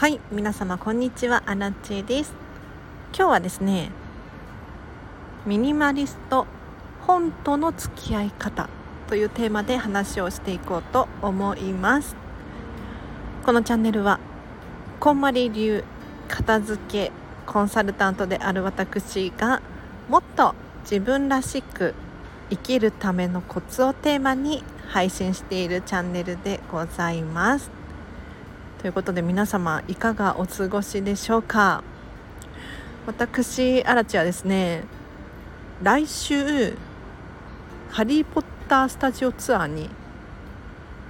はい皆様こんにちは。アラチェです。今日はですねミニマリスト本との付き合い方というテーマで話をしていこうと思います。このチャンネルはこんまり流片付けコンサルタントである私がもっと自分らしく生きるためのコツをテーマに配信しているチャンネルでございます。ということで皆様いかがお過ごしでしょうか？私アラチはですね来週ハリー・ポッタースタジオツアーに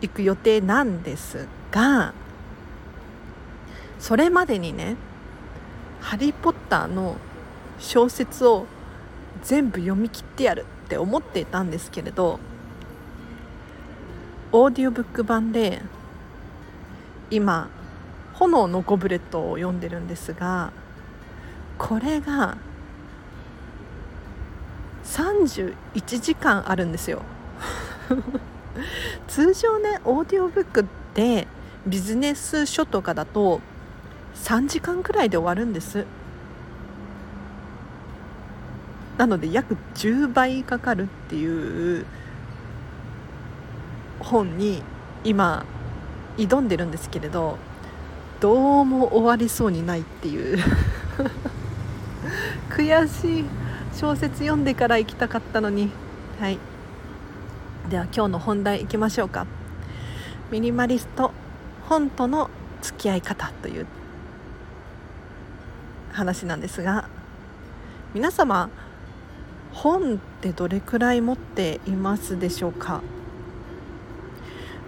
行く予定なんですがそれまでにねハリー・ポッターの小説を全部読み切ってやるって思っていたんですけれどオーディオブック版で今「炎のゴブレット」を読んでるんですがこれが31時間あるんですよ。通常ねオーディオブックってビジネス書とかだと3時間くらいで終わるんです。なので約10倍かかるっていう本に今挑んでるんですけれどどうも終わりそうにないっていう。悔しい小説読んでから行きたかったのに。はい。では今日の本題いきましょうか。ミニマリスト本との付き合い方という話なんですが皆様本ってどれくらい持っていますでしょうか？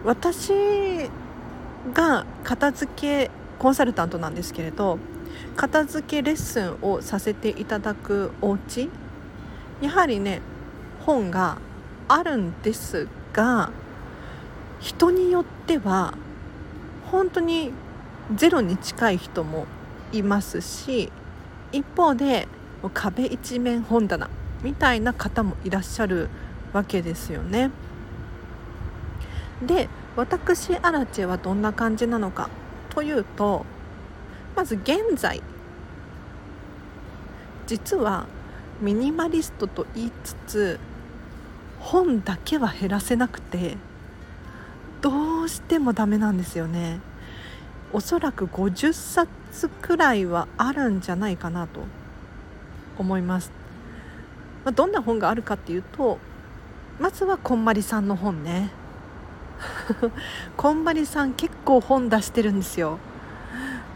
私が片付けコンサルタントなんですけれど片付けレッスンをさせていただくお家やはりね本があるんですが人によっては本当にゼロに近い人もいますし一方で壁一面本棚みたいな方もいらっしゃるわけですよね。で私アラチェはどんな感じなのかというとまず現在実はミニマリストと言いつつ本だけは減らせなくてどうしてもダメなんですよね。おそらく50冊くらいはあるんじゃないかなと思います、まあ、どんな本があるかっていうとまずはこんまりさんの本ね。こんまりさん結構本出してるんですよ。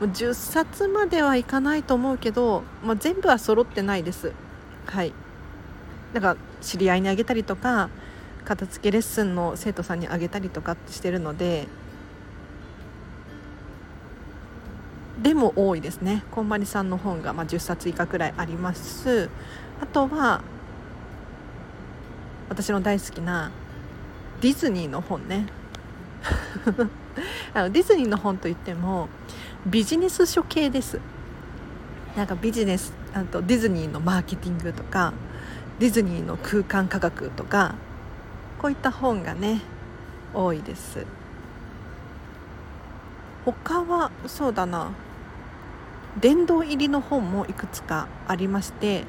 もう10冊まではいかないと思うけど、まあ、全部は揃ってないです。はい。なんか知り合いにあげたりとか片付けレッスンの生徒さんにあげたりとかしてるのででも多いですね。こんまりさんの本がまあ10冊以下くらいあります。あとは私の大好きなディズニーの本ね。あのディズニーの本といってもビジネス書系です。なんかビジネスあとディズニーのマーケティングとかディズニーの空間科学とかこういった本がね多いです。他はそうだな。殿堂入りの本もいくつかありまして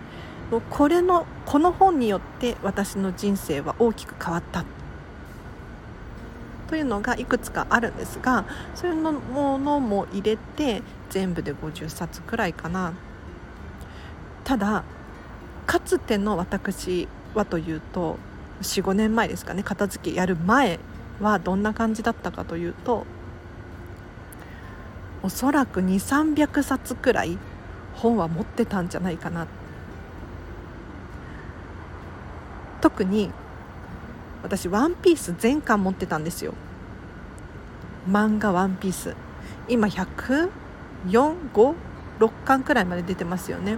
これのこの本によって私の人生は大きく変わった。というのがいくつかあるんですがそういうものも入れて全部で50冊くらいかな。ただかつての私はというと45年前ですかね片付けやる前はどんな感じだったかというとおそらく2300冊くらい本は持ってたんじゃないかな。特に私ワンピース全巻持ってたんですよ。漫画ワンピース今104556巻くらいまで出てますよね。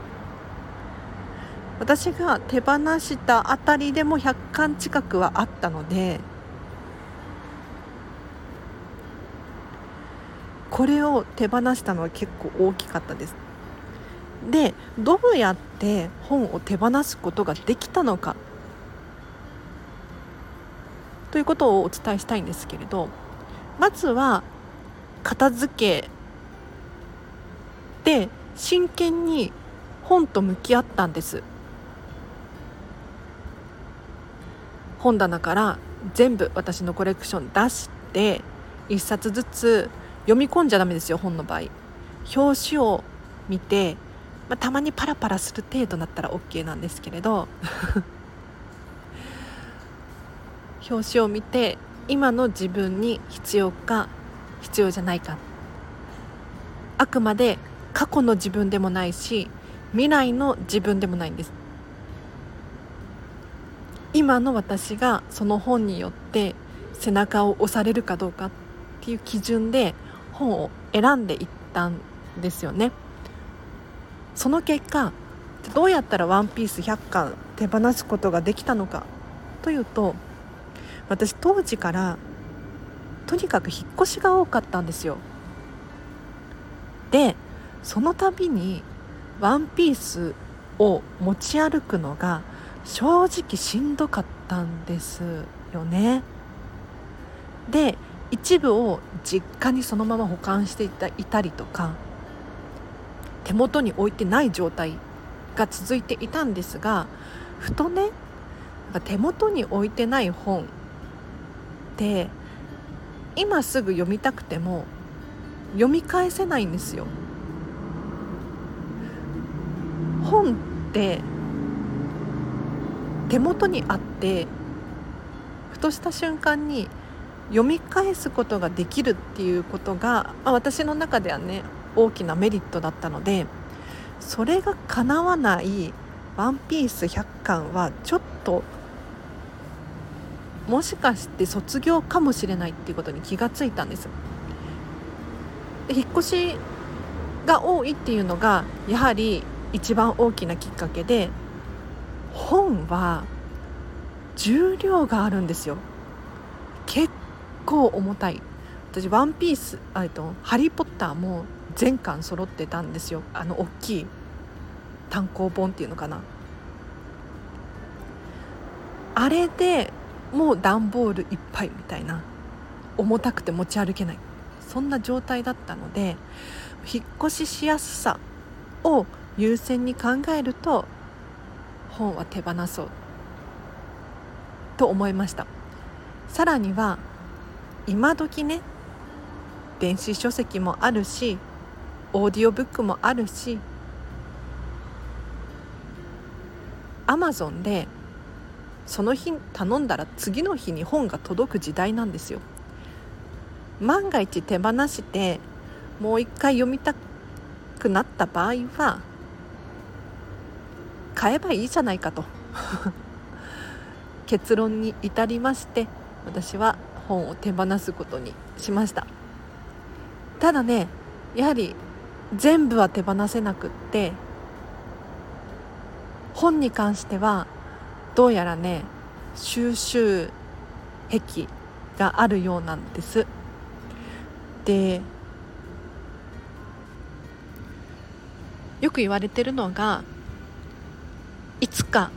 私が手放したあたりでも100巻近くはあったのでこれを手放したのは結構大きかったです。でどうやって本を手放すことができたのかということをお伝えしたいんですけれどまずは片付けで真剣に本と向き合ったんです。本棚から全部私のコレクション出して1冊ずつ読み込んじゃダメですよ本の場合。表紙を見て、まあ、たまにパラパラする程度だったら OK なんですけれど。表紙を見て今の自分に必要か必要じゃないか。あくまで過去の自分でもないし未来の自分でもないんです。今の私がその本によって背中を押されるかどうかっていう基準で本を選んでいったんですよね。その結果どうやったら「ワンピース100巻手放すことができたのかというと私当時からとにかく引っ越しが多かったんですよでその度に「ワンピースを持ち歩くのが正直しんどかったんですよね。で一部を実家にそのまま保管していたいたりとか手元に置いてない状態が続いていたんですがふとね手元に置いてない本って今すぐ読みたくても読み返せないんですよ。本って手元にあってふとした瞬間に読み返すことができるっていうことが、まあ、私の中ではね大きなメリットだったのでそれが叶わない「ワンピース100巻はちょっともしかして卒業かもしれないっていうことに気がついたんです。で引っ越しが多いっていうのがやはり一番大きなきっかけで本は重量があるんですよ。結構重たい。私ワンピースあとハリー・ポッターも全巻揃ってたんですよ。あの大きい単行本っていうのかな。あれでもう段ボールいっぱいみたいな重たくて持ち歩けないそんな状態だったので引っ越ししやすさを優先に考えると本は手放そうと思いました。さらには今時ね電子書籍もあるしオーディオブックもあるしアマゾンでその日頼んだら次の日に本が届く時代なんですよ。万が一手放してもう一回読みたくなった場合は買えばいいじゃないかと。結論に至りまして私は本を手放すことにしました。ただねやはり全部は手放せなくって本に関してはどうやらね収集癖があるようなんです。でよく言われてるのがいつか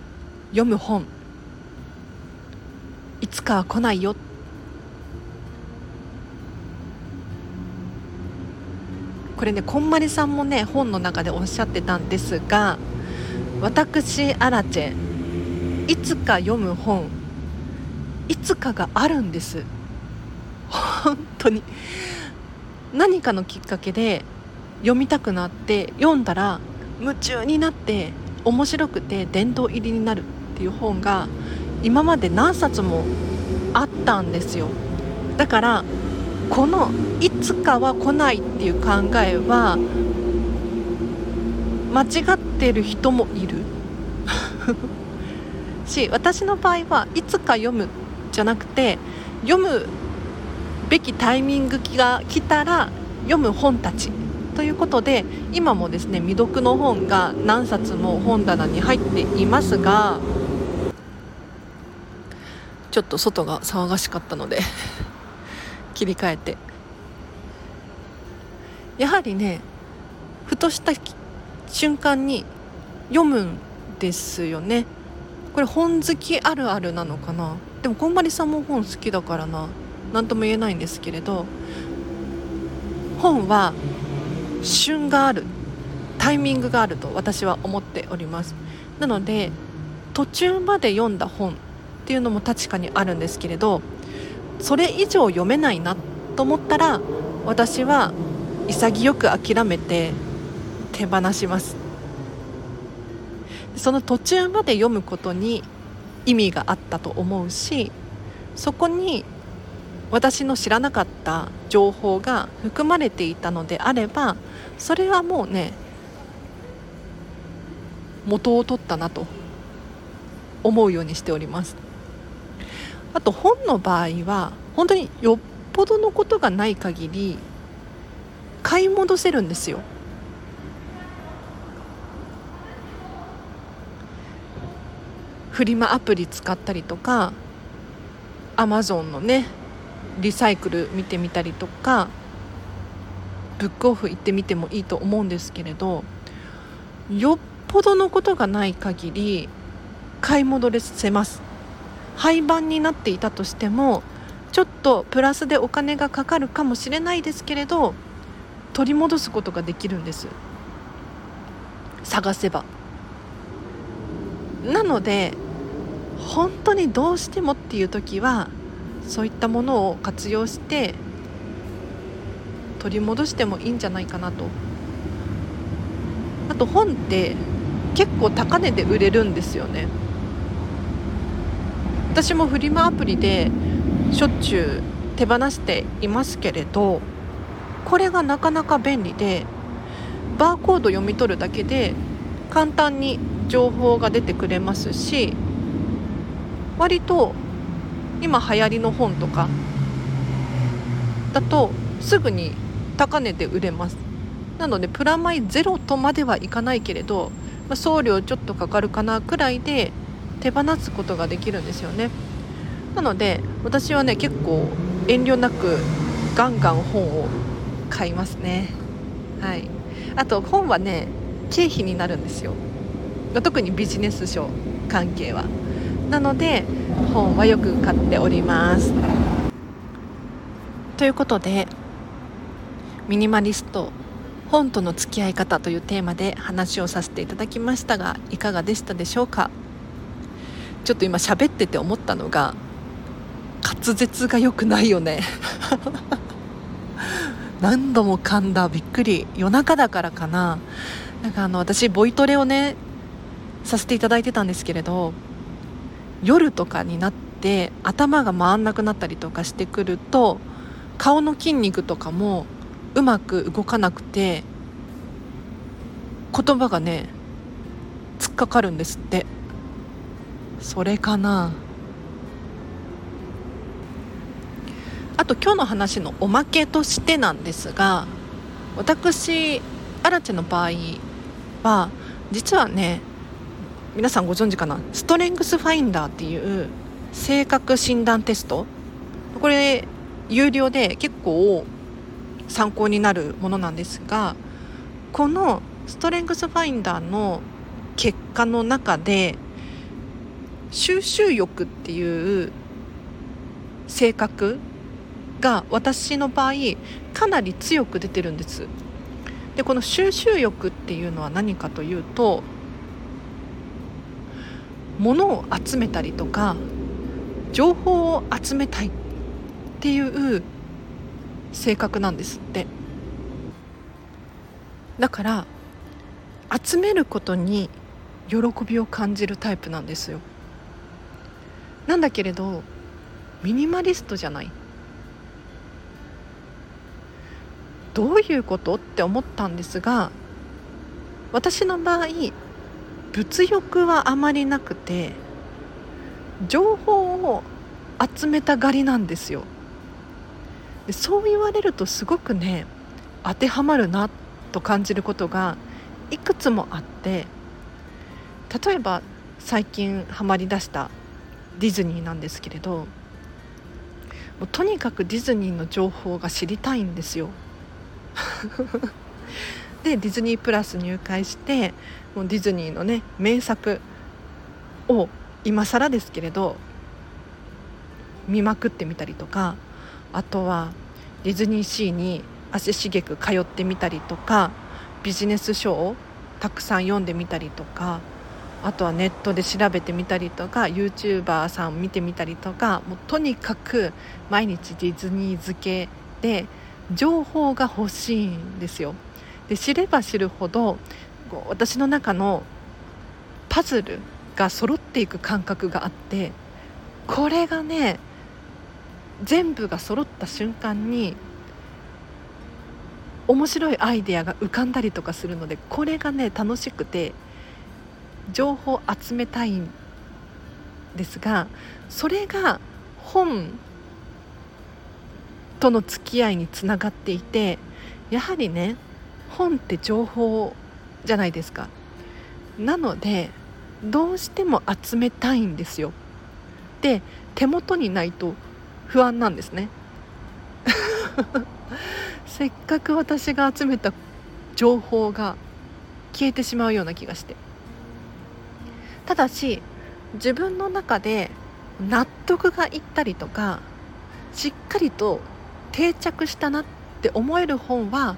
読む本。いつかは来ないよ。これねこんまりさんもね本の中でおっしゃってたんですが私アラチェいつか読む本いつかがあるんです。本当に。何かのきっかけで読みたくなって読んだら夢中になって面白くて殿堂入りになるっていう本が今まで何冊もあったんですよ。だからこのいつかは来ないっていう考えは間違ってる人もいる。し私の場合はいつか読むじゃなくて読むべきタイミングが来たら読む本たちということで今もですね未読の本が何冊も本棚に入っていますがちょっと外が騒がしかったので 切り替えて。やはりねふとした瞬間に読むんですよね。これ本好きあるあるなのかな？でもこんまりさんも本好きだからな。何とも言えないんですけれど。本は旬がある。タイミングがあると私は思っております。なので途中まで読んだ本っていうのも確かにあるんですけれどそれ以上読めないなと思ったら私は潔く諦めて手放します。その途中まで読むことに意味があったと思うしそこに私の知らなかった情報が含まれていたのであればそれはもうね元を取ったなと思うようにしております。あと本の場合は本当によっぽどのことがない限り買い戻せるんですよ。フリマアプリ使ったりとかアマゾンのねリサイクル見てみたりとかブックオフ行ってみてもいいと思うんですけれどよっぽどのことがない限り買い戻せます。廃盤になっていたとしてもちょっとプラスでお金がかかるかもしれないですけれど取り戻すことができるんです。探せば。なので本当にどうしてもっていう時はそういったものを活用して取り戻してもいいんじゃないかなと。あと本って結構高値で売れるんですよね。私もフリマアプリでしょっちゅう手放していますけれどこれがなかなか便利でバーコード読み取るだけで簡単に情報が出てくれますし割と今流行りの本とかだとすぐに高値で売れます。なのでプラマイゼロとまではいかないけれど、ま、送料ちょっとかかるかなくらいで手放すことができるんですよね。なので私はね結構遠慮なくガンガン本を買いますね。はい。あと本はね経費になるんですよ。特にビジネス書関係は。なので本はよく買っております。ということでミニマリスト本との付き合い方というテーマで話をさせていただきましたがいかがでしたでしょうか？ちょっと今喋ってて思ったのが滑舌が良くないよね。何度も噛んだ。びっくり。夜中だからかな。なんかあの私ボイトレをねさせていただいてたんですけれど夜とかになって頭が回んなくなったりとかしてくると顔の筋肉とかもうまく動かなくて言葉がね突っかかるんですって。それかな。あと今日の話のおまけとしてなんですが私アラチェの場合は実はね皆さんご存知かな？ストレングスファインダーっていう性格診断テスト。これ有料で結構参考になるものなんですがこのストレングスファインダーの結果の中で収集欲っていう性格が私の場合かなり強く出てるんです。でこの収集欲っていうのは何かというと物を集めたりとか情報を集めたいっていう性格なんですって。だから集めることに喜びを感じるタイプなんですよ。なんだけれどミニマリストじゃない。どういうことって思ったんですが私の場合物欲はあまりなくて情報を集めたがりなんですよ。でそう言われるとすごくね当てはまるなと感じることがいくつもあって例えば最近ハマりだしたディズニーなんですけれどもうとにかくディズニーの情報が知りたいんですよ。でディズニープラス入会してもうディズニーのね名作を今更ですけれど見まくってみたりとかあとはディズニーシーに足しげく通ってみたりとかビジネス書をたくさん読んでみたりとかあとはネットで調べてみたりとか YouTuber さん見てみたりとかもうとにかく毎日ディズニー漬けで情報が欲しいんですよ。で知れば知るほど私の中のパズルが揃っていく感覚があってこれがね全部が揃った瞬間に面白いアイデアが浮かんだりとかするのでこれがね楽しくて情報集めたいんですがそれが本との付き合いにつながっていてやはりね本って情報じゃないですか。なのでどうしても集めたいんですよ。で手元にないと不安なんですね。せっかく私が集めた情報が消えてしまうような気がして。ただし自分の中で納得がいったりとかしっかりと定着したなって思える本は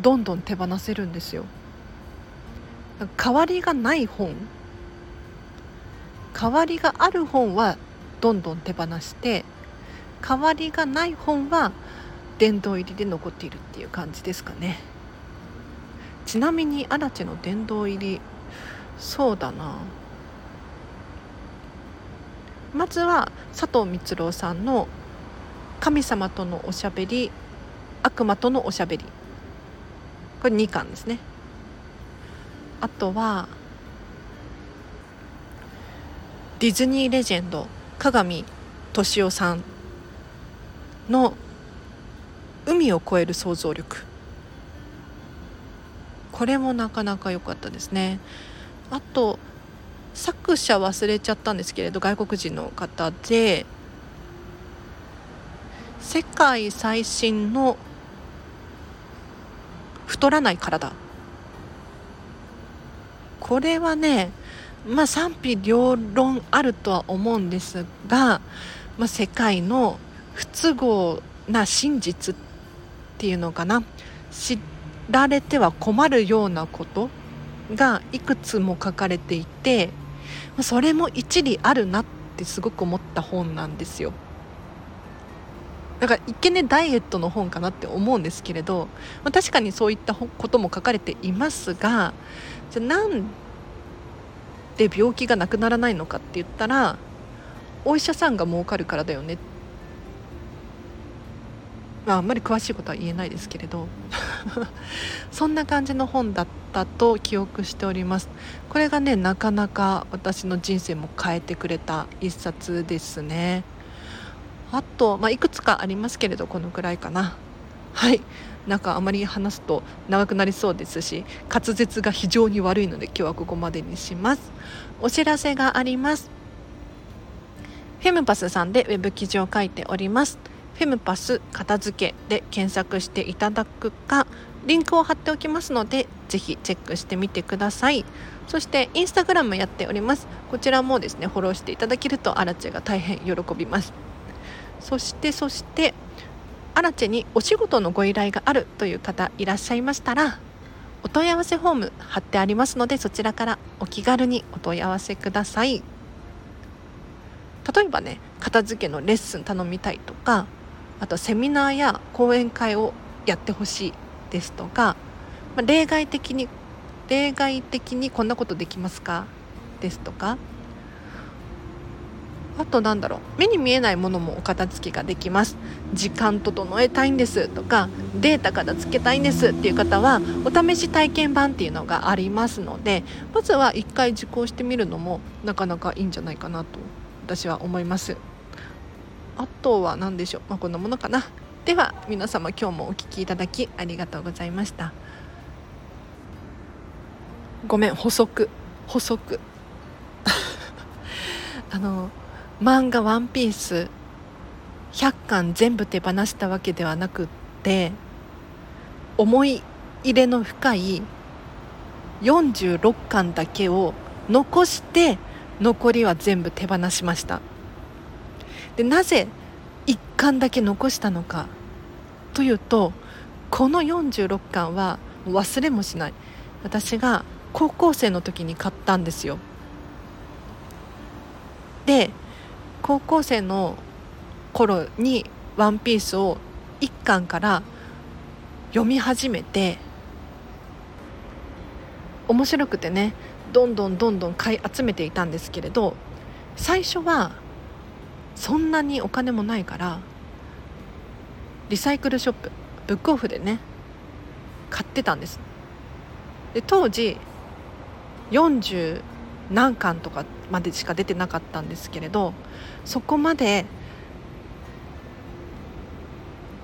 どんどん手放せるんですよ。代わりがない本代わりがある本はどんどん手放して代わりがない本は殿堂入りで残っているっていう感じですかね。ちなみに足立の殿堂入りそうだな。まずは佐藤光郎さんの「神様とのおしゃべり悪魔とのおしゃべり」これ2巻ですね。あとはディズニーレジェンド鏡敏夫さんの「海を越える想像力」これもなかなか良かったですね。あと作者忘れちゃったんですけれど外国人の方で世界最新の太らない体これはねまあ賛否両論あるとは思うんですが、まあ、世界の不都合な真実っていうのかな知られては困るようなことがいくつも書かれていてそれも一理あるなってすごく思った本なんですよ。だから一見ねダイエットの本かなって思うんですけれど、まあ、確かにそういったことも書かれていますがじゃあなんで病気がなくならないのかって言ったらお医者さんが儲かるからだよね。まああんまり詳しいことは言えないですけれど。そんな感じの本だったと記憶しております。これがねなかなか私の人生も変えてくれた一冊ですね。あと、まあ、いくつかありますけれどこのくらいかな。はい。なんかあまり話すと長くなりそうですし滑舌が非常に悪いので今日はここまでにします。お知らせがあります。フェムパスさんでウェブ記事を書いております。フェムパス片付けで検索していただくかリンクを貼っておきますのでぜひチェックしてみてください。そしてインスタグラムやっております。こちらもですねフォローしていただけるとアラチェが大変喜びます。そしてそしてアラチェにお仕事のご依頼があるという方いらっしゃいましたらお問い合わせフォーム貼ってありますのでそちらからお気軽にお問い合わせください。例えばね片付けのレッスン頼みたいとかあとセミナーや講演会をやってほしいですとか、まあ、例外的に例外的にこんなことできますか？ですとかあとなんだろう。目に見えないものもお片付けができます。時間整えたいんです。とかデータ片付けたいんですっていう方はお試し体験版っていうのがありますのでまずは1回受講してみるのもなかなかいいんじゃないかなと私は思います。あとは何でしょう、まあ、こんなものかな。では皆様今日もお聴きいただきありがとうございました。ごめん補足。補足。あの漫画「ワンピース100巻全部手放したわけではなくって思い入れの深い46巻だけを残して残りは全部手放しました。でなぜ1巻だけ残したのかというとこの46巻は忘れもしない。私が高校生の時に買ったんですよ。で高校生の頃に「ワンピースを1巻から読み始めて面白くてねどんどんどんどん買い集めていたんですけれど最初はそんなにお金もないからリサイクルショップブックオフでね買ってたんです。で当時40何巻とかまでしか出てなかったんですけれどそこまで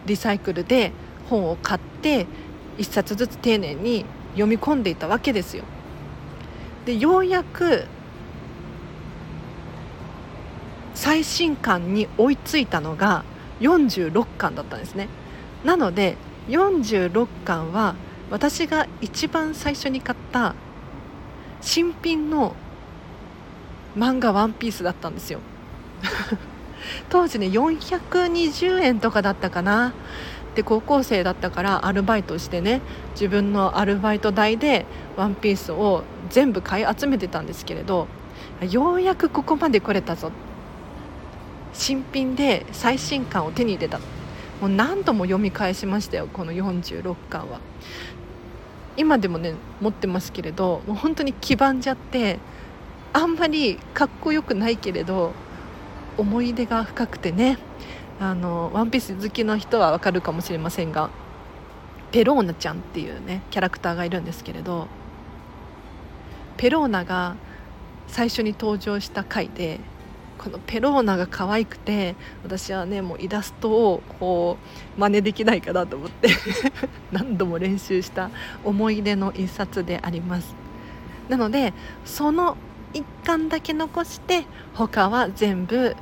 リサイクルで本を買って1冊ずつ丁寧に読み込んでいたわけですよ。でようやく最新刊に追いついたのが46巻だったんですね。なので46巻は私が一番最初に買った新品の漫画「ワンピースだったんですよ。当時ね420円とかだったかな。で高校生だったからアルバイトしてね自分のアルバイト代で「ワンピースを全部買い集めてたんですけれどようやくここまで来れたぞ。新品で最新刊を手に入れた。もう何度も読み返しましたよこの46巻は。今でもね持ってますけれどもう本当に黄ばんじゃってあんまりかっこよくないけれど思い出が深くてね。あのワンピース好きの人はわかるかもしれませんがペローナちゃんっていうねキャラクターがいるんですけれどペローナが最初に登場した回でこのペローナが可愛くて私はねもうイラストをこう真似できないかなと思って 何度も練習した思い出の一冊であります。なのでその1巻だけ残して他は全部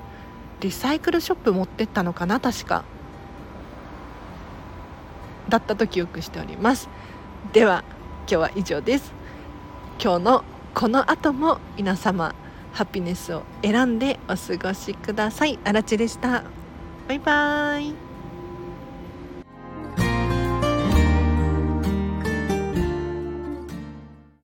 リサイクルショップ持ってったのかな確か。だったと記憶しております。では今日は以上です。今日のこの後も皆様ハピネスを選んでお過ごしください。あらちでした。バイバーイ。